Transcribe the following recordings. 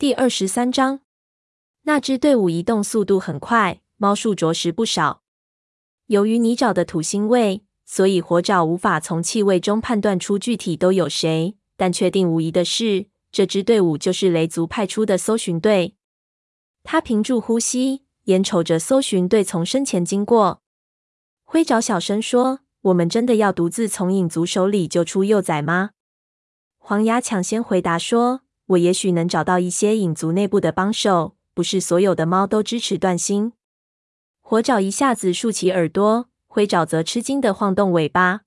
第二十三章，那支队伍移动速度很快，猫数着实不少。由于泥沼的土腥味，所以火爪无法从气味中判断出具体都有谁。但确定无疑的是，这支队伍就是雷族派出的搜寻队。他屏住呼吸，眼瞅着搜寻队从身前经过。灰爪小声说：“我们真的要独自从影族手里救出幼崽吗？”黄牙抢先回答说：“我也许能找到一些影族内部的帮手，不是所有的猫都支持断心。”火爪一下子竖起耳朵，灰爪则吃惊地晃动尾巴。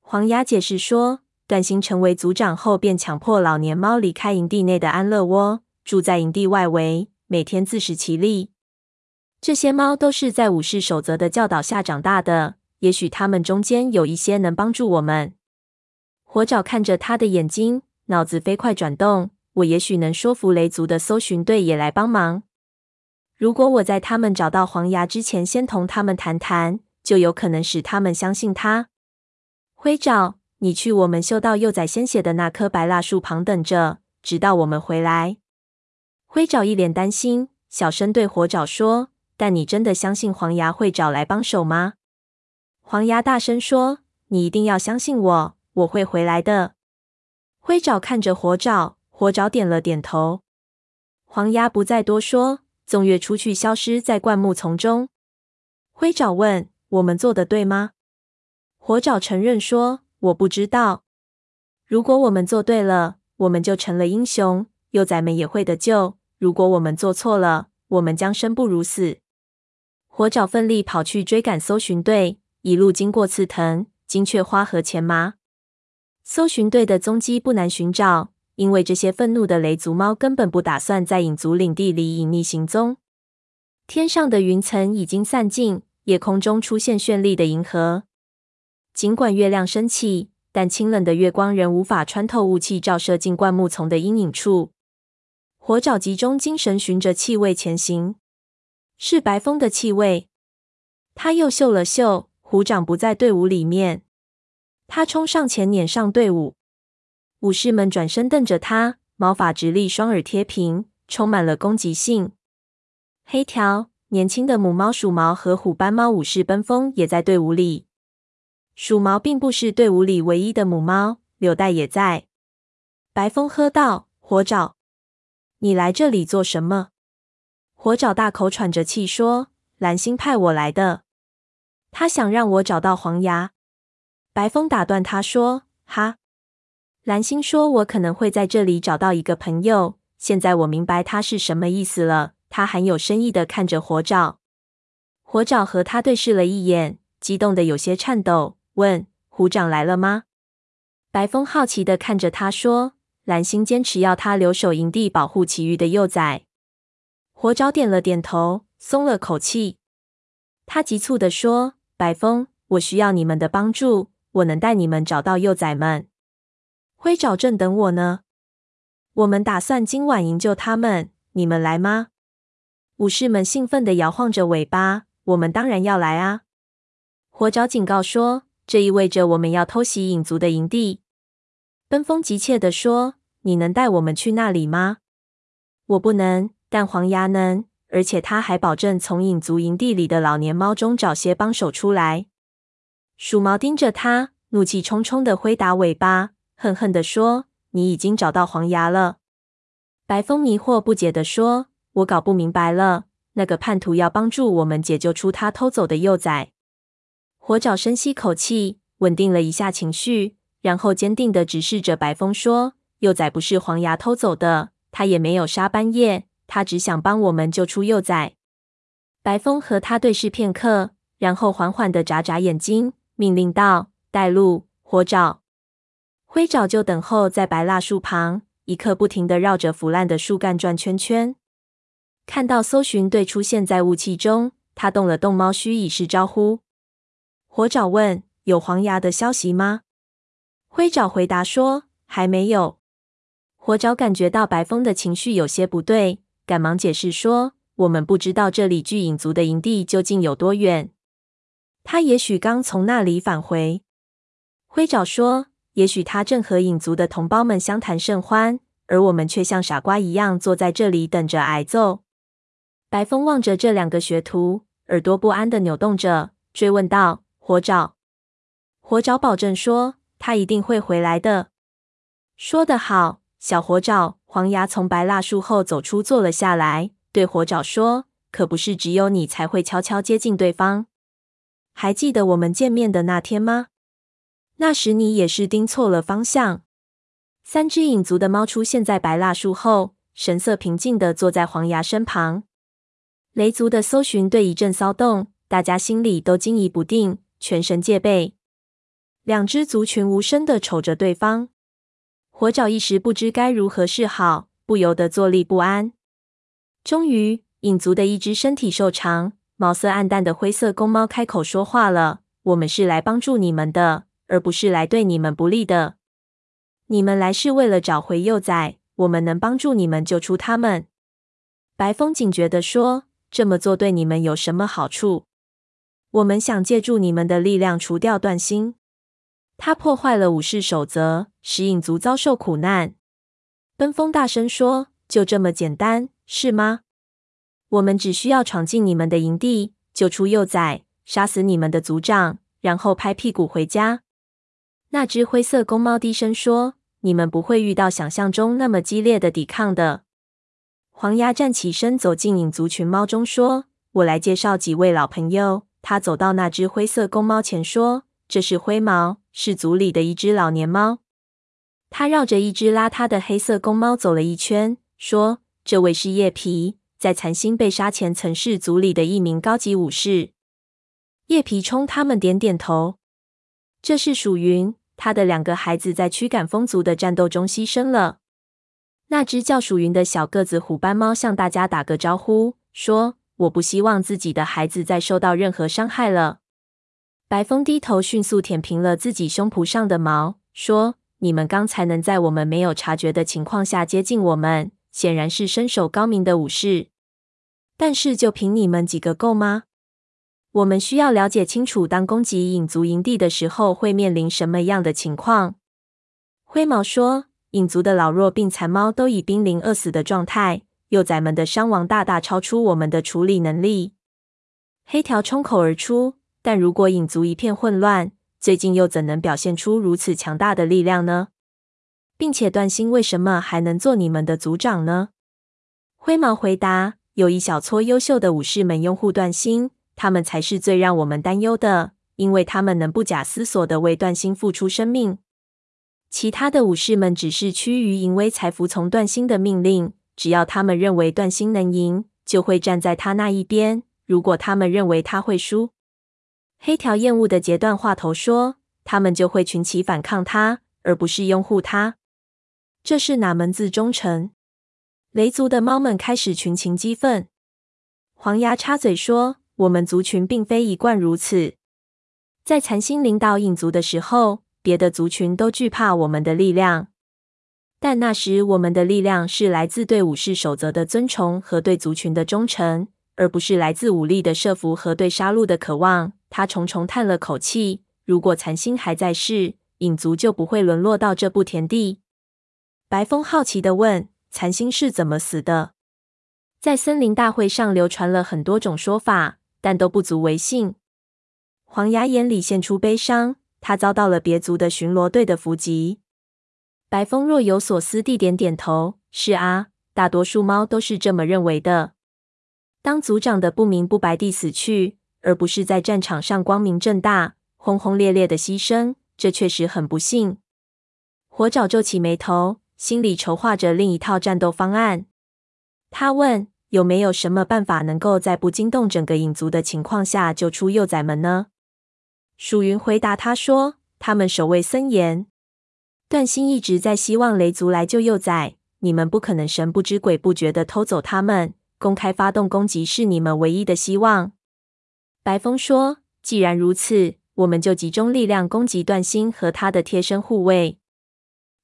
黄牙解释说。段星成为族长后，便强迫老年猫离开营地内的安乐窝，住在营地外围，每天自食其力。这些猫都是在武士守则的教导下长大的，也许他们中间有一些能帮助我们。火爪看着他的眼睛，脑子飞快转动。我也许能说服雷族的搜寻队也来帮忙。如果我在他们找到黄牙之前，先同他们谈谈，就有可能使他们相信他。灰爪。你去我们嗅到幼崽鲜血的那棵白蜡树旁等着，直到我们回来。灰爪一脸担心，小声对火爪说：“但你真的相信黄牙会找来帮手吗？”黄牙大声说：“你一定要相信我，我会回来的。”灰爪看着火爪，火爪点了点头。黄鸭不再多说，纵跃出去，消失在灌木丛中。灰爪问：“我们做的对吗？”火爪承认说。我不知道。如果我们做对了，我们就成了英雄，幼崽们也会得救；如果我们做错了，我们将生不如死。火爪奋力跑去追赶搜寻队，一路经过刺藤、金雀花和前麻。搜寻队的踪迹不难寻找，因为这些愤怒的雷族猫根本不打算在影族领地里隐匿行踪。天上的云层已经散尽，夜空中出现绚丽的银河。尽管月亮升起，但清冷的月光仍无法穿透雾气，照射进灌木丛的阴影处。火爪集中精神，循着气味前行，是白风的气味。他又嗅了嗅，虎掌不在队伍里面。他冲上前，撵上队伍。武士们转身瞪着他，毛发直立，双耳贴平，充满了攻击性。黑条、年轻的母猫鼠毛和虎斑猫武士奔风也在队伍里。鼠毛并不是队伍里唯一的母猫，柳带也在。白风喝道：“火爪，你来这里做什么？”火爪大口喘着气说：“蓝星派我来的，他想让我找到黄牙。”白风打断他说：“哈！”蓝星说：“我可能会在这里找到一个朋友。现在我明白他是什么意思了。”他很有深意的看着火爪，火爪和他对视了一眼，激动的有些颤抖。问虎掌来了吗？白风好奇的看着他说：“蓝星坚持要他留守营地，保护其余的幼崽。”火爪点了点头，松了口气。他急促地说：“白风，我需要你们的帮助，我能带你们找到幼崽们。灰爪正等我呢。我们打算今晚营救他们，你们来吗？”武士们兴奋地摇晃着尾巴：“我们当然要来啊！”火爪警告说。这意味着我们要偷袭影族的营地。奔风急切地说：“你能带我们去那里吗？”我不能，但黄牙能，而且他还保证从影族营地里的老年猫中找些帮手出来。鼠毛盯着他，怒气冲冲地挥打尾巴，恨恨地说：“你已经找到黄牙了。”白风迷惑不解地说：“我搞不明白了，那个叛徒要帮助我们解救出他偷走的幼崽。”火爪深吸口气，稳定了一下情绪，然后坚定地直视着白风说：“幼崽不是黄牙偷走的，他也没有杀斑叶，他只想帮我们救出幼崽。”白风和他对视片刻，然后缓缓地眨眨眼睛，命令道：“带路，火爪。”灰爪就等候在白蜡树旁，一刻不停地绕着腐烂的树干转圈圈。看到搜寻队出现在雾气中，他动了动猫须以示招呼。火爪问：“有黄牙的消息吗？”灰爪回答说：“还没有。”火爪感觉到白风的情绪有些不对，赶忙解释说：“我们不知道这里距影族的营地究竟有多远，他也许刚从那里返回。”灰爪说：“也许他正和影族的同胞们相谈甚欢，而我们却像傻瓜一样坐在这里等着挨揍。白风望着这两个学徒，耳朵不安地扭动着，追问道：“火爪，火爪保证说，他一定会回来的。”说得好，小火爪。黄牙从白蜡树后走出，坐了下来，对火爪说：“可不是只有你才会悄悄接近对方。还记得我们见面的那天吗？那时你也是盯错了方向。”三只影族的猫出现在白蜡树后，神色平静地坐在黄牙身旁。雷族的搜寻队一阵骚动，大家心里都惊疑不定，全神戒备。两只族群无声地瞅着对方。火爪一时不知该如何是好，不由得坐立不安。终于，影族的一只身体瘦长、毛色暗淡的灰色公猫开口说话了：“我们是来帮助你们的，而不是来对你们不利的。你们来是为了找回幼崽，我们能帮助你们救出他们。”白风警觉地说。这么做对你们有什么好处？我们想借助你们的力量除掉断心。他破坏了武士守则，使影族遭受苦难。奔风大声说：“就这么简单，是吗？我们只需要闯进你们的营地，救出幼崽，杀死你们的族长，然后拍屁股回家。”那只灰色公猫低声说：“你们不会遇到想象中那么激烈的抵抗的。”黄鸭站起身，走进影族群猫中，说：“我来介绍几位老朋友。”他走到那只灰色公猫前，说：“这是灰毛，是族里的一只老年猫。”他绕着一只邋遢的黑色公猫走了一圈，说：“这位是叶皮，在残星被杀前曾是族里的一名高级武士。”叶皮冲他们点点头。这是鼠云，他的两个孩子在驱赶风族的战斗中牺牲了。那只叫鼠云的小个子虎斑猫向大家打个招呼，说：“我不希望自己的孩子再受到任何伤害了。”白风低头迅速舔平了自己胸脯上的毛，说：“你们刚才能在我们没有察觉的情况下接近我们，显然是身手高明的武士。但是，就凭你们几个够吗？我们需要了解清楚，当攻击影族营地的时候会面临什么样的情况。”灰毛说。影族的老弱病残猫都已濒临饿死的状态，幼崽们的伤亡大大超出我们的处理能力。黑条冲口而出：“但如果影族一片混乱，最近又怎能表现出如此强大的力量呢？并且断心为什么还能做你们的族长呢？”灰毛回答：“有一小撮优秀的武士们拥护断星，他们才是最让我们担忧的，因为他们能不假思索的为断星付出生命。”其他的武士们只是趋于淫威，才服从断星的命令。只要他们认为断星能赢，就会站在他那一边；如果他们认为他会输，黑条厌恶的截断话头说：“他们就会群起反抗他，而不是拥护他。”这是哪门子忠诚？雷族的猫们开始群情激愤。黄牙插嘴说：“我们族群并非一贯如此，在残星领导影族的时候。”别的族群都惧怕我们的力量，但那时我们的力量是来自对武士守则的尊崇和对族群的忠诚，而不是来自武力的慑服和对杀戮的渴望。他重重叹了口气：如果残星还在世，影族就不会沦落到这步田地。白风好奇地问：残星是怎么死的？在森林大会上流传了很多种说法，但都不足为信。黄牙眼里现出悲伤。他遭到了别族的巡逻队的伏击。白风若有所思地点点头：“是啊，大多数猫都是这么认为的。当族长的不明不白地死去，而不是在战场上光明正大、轰轰烈烈的牺牲，这确实很不幸。”火爪皱起眉头，心里筹划着另一套战斗方案。他问：“有没有什么办法能够在不惊动整个影族的情况下救出幼崽们呢？”鼠云回答他说：“他们守卫森严，段心一直在希望雷族来救幼崽。你们不可能神不知鬼不觉地偷走他们。公开发动攻击是你们唯一的希望。”白风说：“既然如此，我们就集中力量攻击段心和他的贴身护卫。”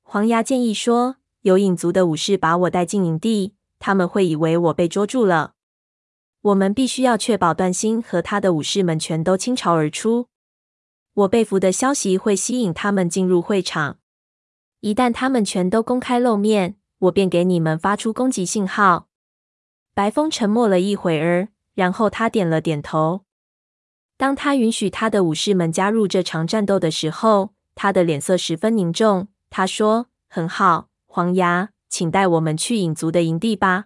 黄牙建议说：“有影族的武士把我带进营地，他们会以为我被捉住了。我们必须要确保段心和他的武士们全都倾巢而出。”我被俘的消息会吸引他们进入会场。一旦他们全都公开露面，我便给你们发出攻击信号。”白风沉默了一会儿，然后他点了点头。当他允许他的武士们加入这场战斗的时候，他的脸色十分凝重。他说：“很好，黄牙，请带我们去影族的营地吧。”